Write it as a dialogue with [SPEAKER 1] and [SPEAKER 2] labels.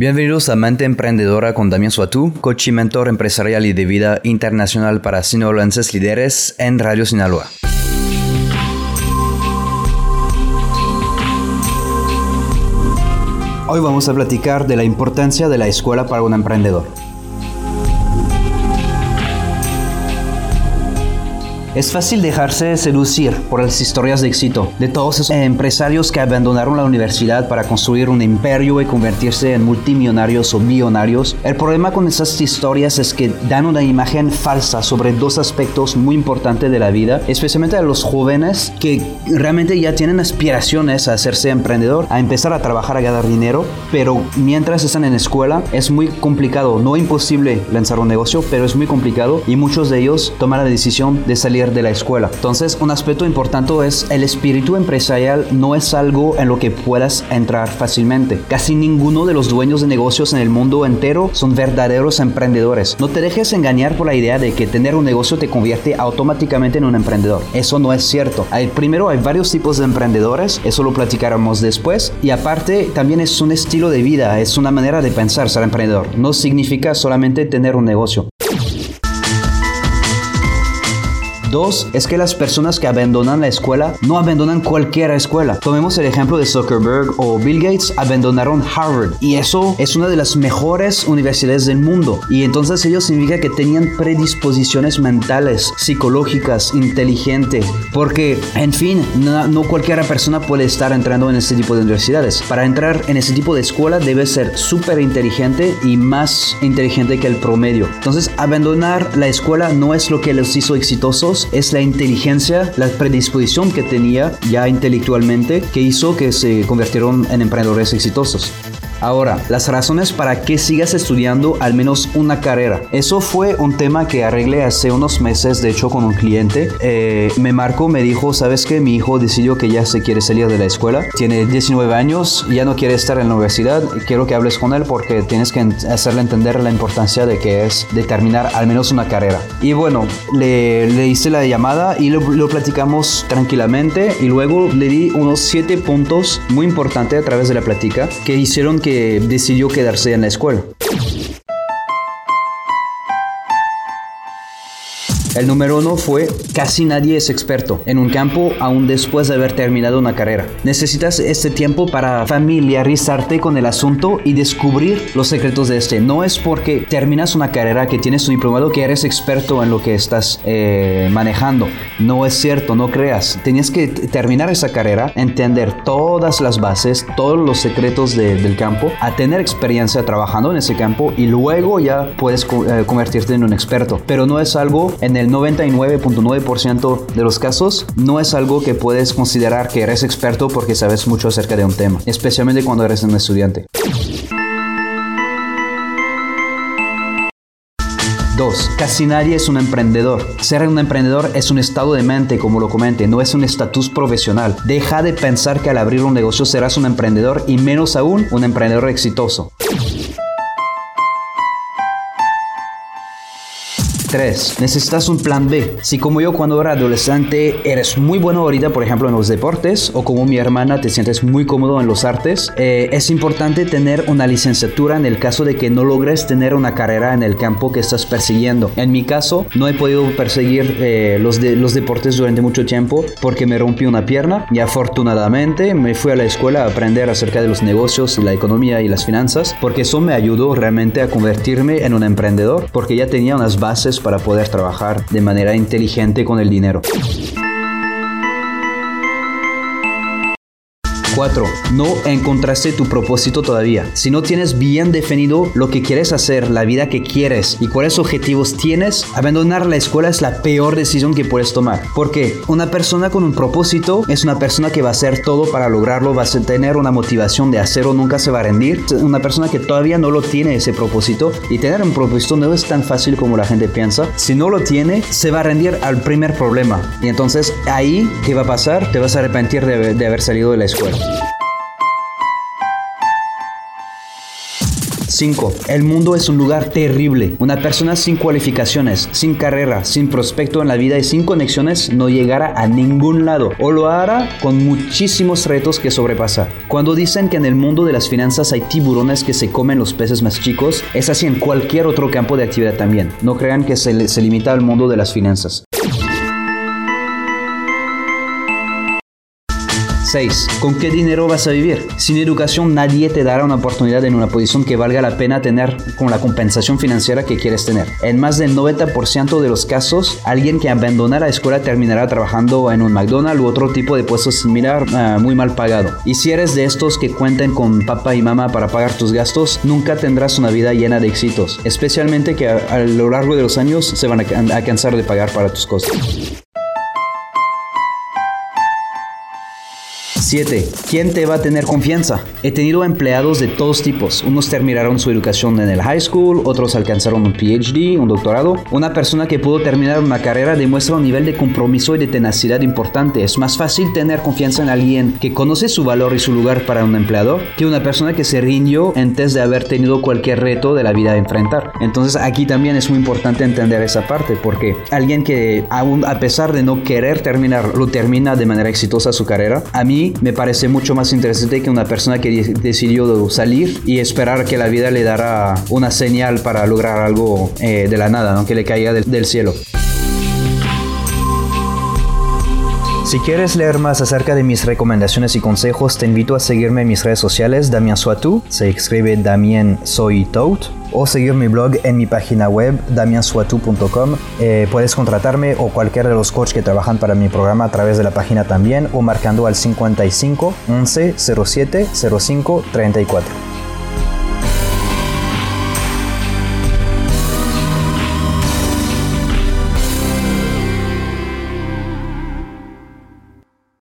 [SPEAKER 1] Bienvenidos a Mente Emprendedora con Damián Suatú, coach y mentor empresarial y de vida internacional para sinaloenses líderes en Radio Sinaloa. Hoy vamos a platicar de la importancia de la escuela para un emprendedor. Es fácil dejarse seducir por las historias de éxito de todos esos empresarios que abandonaron la universidad para construir un imperio y convertirse en multimillonarios o millonarios. El problema con esas historias es que dan una imagen falsa sobre dos aspectos muy importantes de la vida, especialmente a los jóvenes que realmente ya tienen aspiraciones a hacerse emprendedor, a empezar a trabajar, a ganar dinero, pero mientras están en escuela es muy complicado, no imposible lanzar un negocio, pero es muy complicado y muchos de ellos toman la decisión de salir de la escuela. Entonces, un aspecto importante es el espíritu empresarial no es algo en lo que puedas entrar fácilmente. Casi ninguno de los dueños de negocios en el mundo entero son verdaderos emprendedores. No te dejes engañar por la idea de que tener un negocio te convierte automáticamente en un emprendedor. Eso no es cierto. Primero, hay varios tipos de emprendedores, eso lo platicaremos después. Y aparte, también es un estilo de vida, es una manera de pensar ser emprendedor. No significa solamente tener un negocio. Dos, es que las personas que abandonan la escuela no abandonan cualquier escuela. Tomemos el ejemplo de Zuckerberg o Bill Gates abandonaron Harvard y eso es una de las mejores universidades del mundo. Y entonces ellos significa que tenían predisposiciones mentales, psicológicas, inteligente. Porque, en fin, no, no cualquier persona puede estar entrando en este tipo de universidades. Para entrar en ese tipo de escuela debe ser súper inteligente y más inteligente que el promedio. Entonces, abandonar la escuela no es lo que los hizo exitosos es la inteligencia, la predisposición que tenía ya intelectualmente que hizo que se convirtieron en emprendedores exitosos. Ahora, las razones para que sigas estudiando al menos una carrera. Eso fue un tema que arreglé hace unos meses, de hecho, con un cliente. Eh, me marcó, me dijo, ¿sabes que Mi hijo decidió que ya se quiere salir de la escuela. Tiene 19 años, ya no quiere estar en la universidad. Quiero que hables con él porque tienes que hacerle entender la importancia de que es determinar al menos una carrera. Y bueno, le, le hice la llamada y lo, lo platicamos tranquilamente y luego le di unos 7 puntos muy importantes a través de la plática que hicieron que decidió quedarse en la escuela. El número uno fue casi nadie es experto en un campo aún después de haber terminado una carrera. Necesitas este tiempo para familiarizarte con el asunto y descubrir los secretos de este. No es porque terminas una carrera que tienes tu diplomado que eres experto en lo que estás eh, manejando. No es cierto, no creas. Tenías que terminar esa carrera, entender todas las bases, todos los secretos del campo, a tener experiencia trabajando en ese campo y luego ya puedes eh, convertirte en un experto. Pero no es algo en el el 99.9% de los casos no es algo que puedes considerar que eres experto porque sabes mucho acerca de un tema, especialmente cuando eres un estudiante. 2. Casi nadie es un emprendedor. Ser un emprendedor es un estado de mente, como lo comenté, no es un estatus profesional. Deja de pensar que al abrir un negocio serás un emprendedor y menos aún un emprendedor exitoso. 3. Necesitas un plan B. Si como yo cuando era adolescente eres muy bueno ahorita, por ejemplo, en los deportes, o como mi hermana te sientes muy cómodo en los artes, eh, es importante tener una licenciatura en el caso de que no logres tener una carrera en el campo que estás persiguiendo. En mi caso, no he podido perseguir eh, los, de, los deportes durante mucho tiempo porque me rompí una pierna y afortunadamente me fui a la escuela a aprender acerca de los negocios y la economía y las finanzas porque eso me ayudó realmente a convertirme en un emprendedor porque ya tenía unas bases para poder trabajar de manera inteligente con el dinero. 4. No encontraste tu propósito todavía. Si no tienes bien definido lo que quieres hacer, la vida que quieres y cuáles objetivos tienes, abandonar la escuela es la peor decisión que puedes tomar. Porque una persona con un propósito es una persona que va a hacer todo para lograrlo, va a tener una motivación de hacerlo, nunca se va a rendir. Una persona que todavía no lo tiene ese propósito y tener un propósito no es tan fácil como la gente piensa. Si no lo tiene, se va a rendir al primer problema. Y entonces ahí, ¿qué va a pasar? Te vas a arrepentir de haber salido de la escuela. 5. El mundo es un lugar terrible. Una persona sin cualificaciones, sin carrera, sin prospecto en la vida y sin conexiones no llegará a ningún lado o lo hará con muchísimos retos que sobrepasa. Cuando dicen que en el mundo de las finanzas hay tiburones que se comen los peces más chicos, es así en cualquier otro campo de actividad también. No crean que se, se limita al mundo de las finanzas. 6. ¿Con qué dinero vas a vivir? Sin educación nadie te dará una oportunidad en una posición que valga la pena tener con la compensación financiera que quieres tener. En más del 90% de los casos, alguien que abandona la escuela terminará trabajando en un McDonald's u otro tipo de puesto similar uh, muy mal pagado. Y si eres de estos que cuenten con papá y mamá para pagar tus gastos, nunca tendrás una vida llena de éxitos, especialmente que a, lo largo de los años se van a, a cansar de pagar para tus costos. 7. ¿Quién te va a tener confianza? He tenido empleados de todos tipos. Unos terminaron su educación en el high school, otros alcanzaron un PhD, un doctorado. Una persona que pudo terminar una carrera demuestra un nivel de compromiso y de tenacidad importante. Es más fácil tener confianza en alguien que conoce su valor y su lugar para un empleador que una persona que se rindió antes de haber tenido cualquier reto de la vida a enfrentar. Entonces aquí también es muy importante entender esa parte porque alguien que a pesar de no querer terminar, lo termina de manera exitosa su carrera, a mí me parece mucho más interesante que una persona que decidió salir y esperar que la vida le dará una señal para lograr algo eh, de la nada, que le caiga del, cielo. Si quieres leer más acerca de mis recomendaciones y consejos, te invito a seguirme en mis redes sociales, Damien Soitou, se escribe Damien Soy o seguir mi blog en mi página web damiensuatu.com. Eh, puedes contratarme o cualquiera de los coaches que trabajan para mi programa a través de la página también o marcando al 55 11 07 05 34.